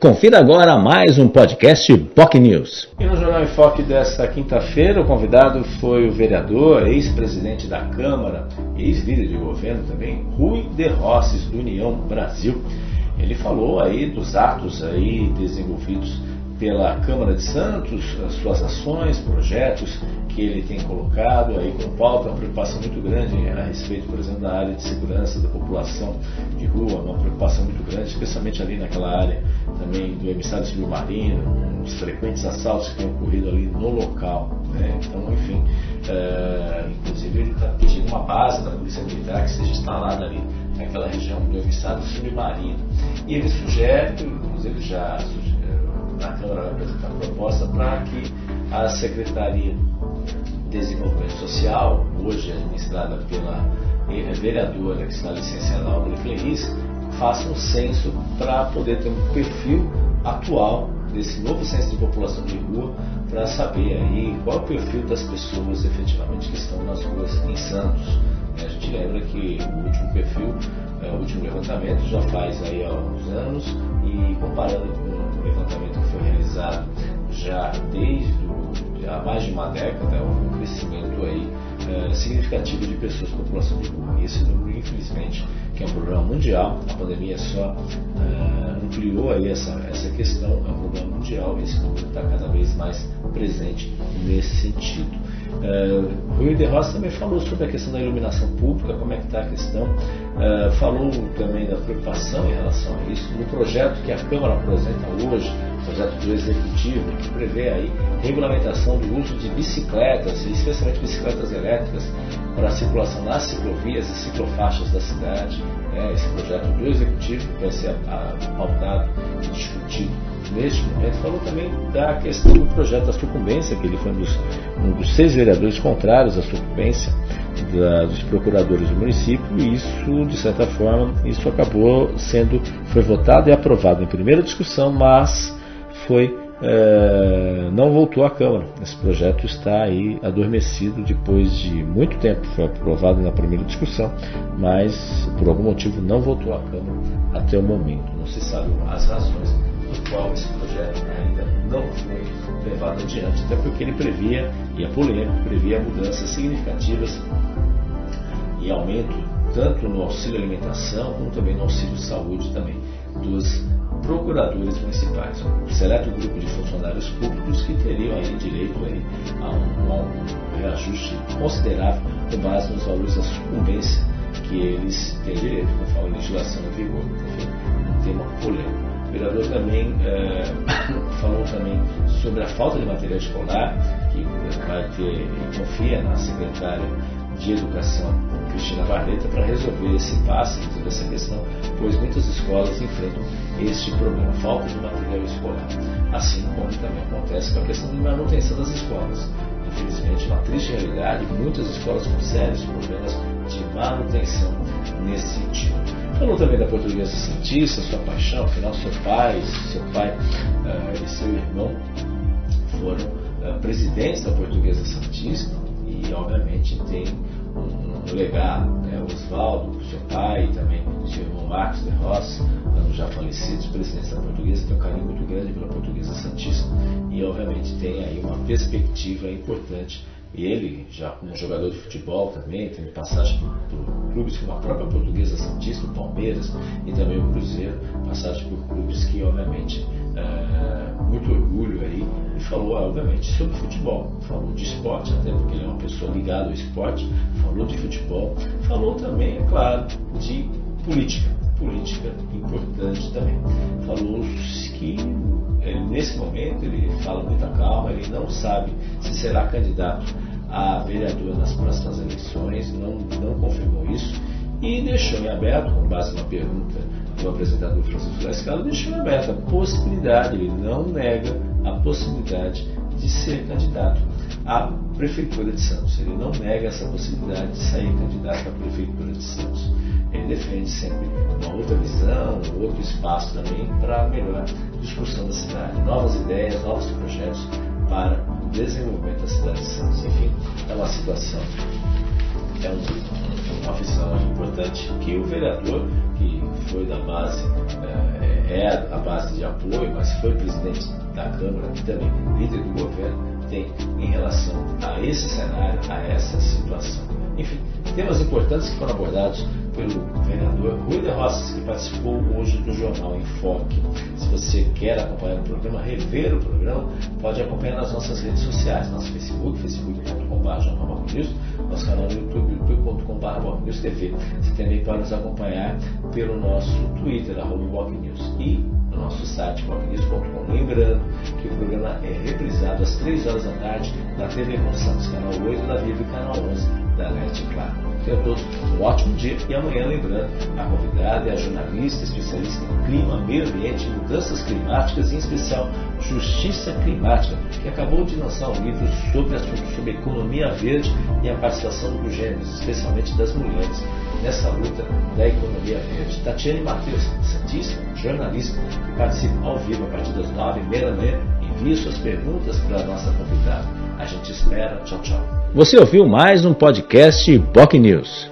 Confira agora mais um podcast POC News. E no Jornal em Foque desta quinta-feira, o convidado foi o vereador, ex-presidente da Câmara, ex-líder de governo também, Rui de Rosses, do União Brasil. Ele falou aí dos atos aí desenvolvidos pela Câmara de Santos, as suas ações, projetos que ele tem colocado aí com pauta, uma preocupação muito grande a respeito, por exemplo, da área de segurança da população de rua, uma preocupação muito grande, especialmente ali naquela área também do emissário submarino, os frequentes assaltos que têm ocorrido ali no local. Né? Então, enfim, é, inclusive ele está pedindo uma base da Polícia Militar que seja instalada ali naquela região do emissário submarino. E ele sugere, inclusive já sugere, para que a Secretaria de Desenvolvimento Social, hoje administrada pela vereadora que está licenciada Álvaro Cleris, faça um censo para poder ter um perfil atual desse novo censo de população de rua para saber aí qual é o perfil das pessoas efetivamente que estão nas ruas em Santos. A gente lembra que o último perfil, é, o último levantamento já faz aí alguns anos e comparando com o levantamento que foi realizado já desde o, há mais de uma década, houve um crescimento aí é, significativo de pessoas com população de rua. E esse número, infelizmente, que é um problema mundial, a pandemia só uh, ampliou aí essa, essa questão, é um problema mundial esse número está cada vez mais presente nesse sentido. Uh, Rui de Rosa também falou sobre a questão da iluminação pública, como é que está a questão, uh, falou também da preocupação em relação a isso, no projeto que a Câmara apresenta hoje, projeto do Executivo, que prevê aí regulamentação do uso de bicicletas, especialmente bicicletas elétricas, para a circulação nas ciclovias e ciclofaixas da cidade. É, esse projeto do Executivo vai ser pautado e discutido neste momento. Falou também da questão do projeto da sucumbência, que ele foi um dos, um dos seis vereadores contrários à sucumbência da, dos procuradores do município e isso, de certa forma, isso acabou sendo, foi votado e aprovado em primeira discussão, mas foi é, não voltou à Câmara. Esse projeto está aí adormecido depois de muito tempo. Foi aprovado na primeira discussão, mas por algum motivo não voltou à Câmara até o momento. Não se sabe as razões por qual esse projeto ainda não foi levado adiante, até porque ele previa, e é polêmico, previa mudanças significativas e aumento tanto no auxílio alimentação como também no auxílio saúde também dos procuradores municipais, um seleto grupo de funcionários públicos que teriam aí direito aí a um, um reajuste considerável com base nos valores da sucumbência que eles têm direito, conforme a legislação em vigor. Um tema polêmico. O vereador também é, falou também sobre a falta de material escolar, que vai ter confia na secretária de Educação, Cristina Barleta, para resolver esse impasse, resolver essa questão, pois muitas escolas enfrentam este problema, falta de material escolar. Assim como também acontece com a questão de manutenção das escolas. Infelizmente, uma triste realidade, muitas escolas com sérios problemas de manutenção nesse sentido. Falou também da portuguesa cientista, sua paixão, afinal, seu pai, seu pai uh, e seu irmão foram uh, presidentes da portuguesa santista e, obviamente, tem um, um legado. Né? Oswaldo, seu pai, e também seu irmão Marcos de Rossi, ambos já falecidos, presidentes da Portuguesa, tem um carinho muito grande pela Portuguesa Santista e, obviamente, tem aí uma perspectiva importante. Ele, já como jogador de futebol também, tem passagem por clubes como a própria Portuguesa Santista, o Palmeiras e também o Cruzeiro, passagem por clubes que, obviamente, é, muito orgulho aí falou, obviamente, sobre futebol. Falou de esporte, até porque ele é uma pessoa ligada ao esporte, falou de futebol, falou também, é claro, de política. Política importante também. Falou que ele, nesse momento ele fala muita calma, ele não sabe se será candidato a vereador nas próximas eleições, não, não confirmou isso e deixou em aberto, com base numa pergunta do apresentador Francisco Lascalo, deixou em aberto a possibilidade, ele não nega a possibilidade de ser candidato à Prefeitura de Santos. Ele não nega essa possibilidade de sair candidato à Prefeitura de Santos. Ele defende sempre uma outra visão, outro espaço também para melhor discussão da cidade, novas ideias, novos projetos para o desenvolvimento da cidade de Santos. Enfim, é uma situação, é um, uma visão importante que o vereador, que foi da base é, é, é a base de apoio, mas foi presidente da Câmara e também líder do governo, tem em relação a esse cenário, a essa situação. Enfim, temas importantes que foram abordados pelo vereador Rui de Rosas, que participou hoje do Jornal Enfoque. Se você quer acompanhar o programa, rever o programa, pode acompanhar nas nossas redes sociais, nosso Facebook, facebook.com.br, nosso canal no YouTube, youtube.com.br, TV. Você também pode nos acompanhar pelo nosso Twitter, arroba News, e no nosso site, bocnews.com. Lembrando que o programa é reprisado às 3 horas da tarde na TV com Santos, canal 8 da Vivo e canal 11 da NET Claro. Tenham todos um ótimo dia e amanhã, lembrando, a convidada é a jornalista especialista em clima, meio ambiente e mudanças climáticas, em especial Justiça Climática, que acabou de lançar um livro sobre assuntos sobre economia verde e a participação dos gêneros, especialmente das mulheres, nessa luta da economia verde. Tatiane Matheus, santista, jornalista, que participa ao vivo a partir das nove e meia da manhã. Envie suas perguntas para a nossa convidada. A gente espera. Tchau, tchau. Você ouviu mais um podcast POC News.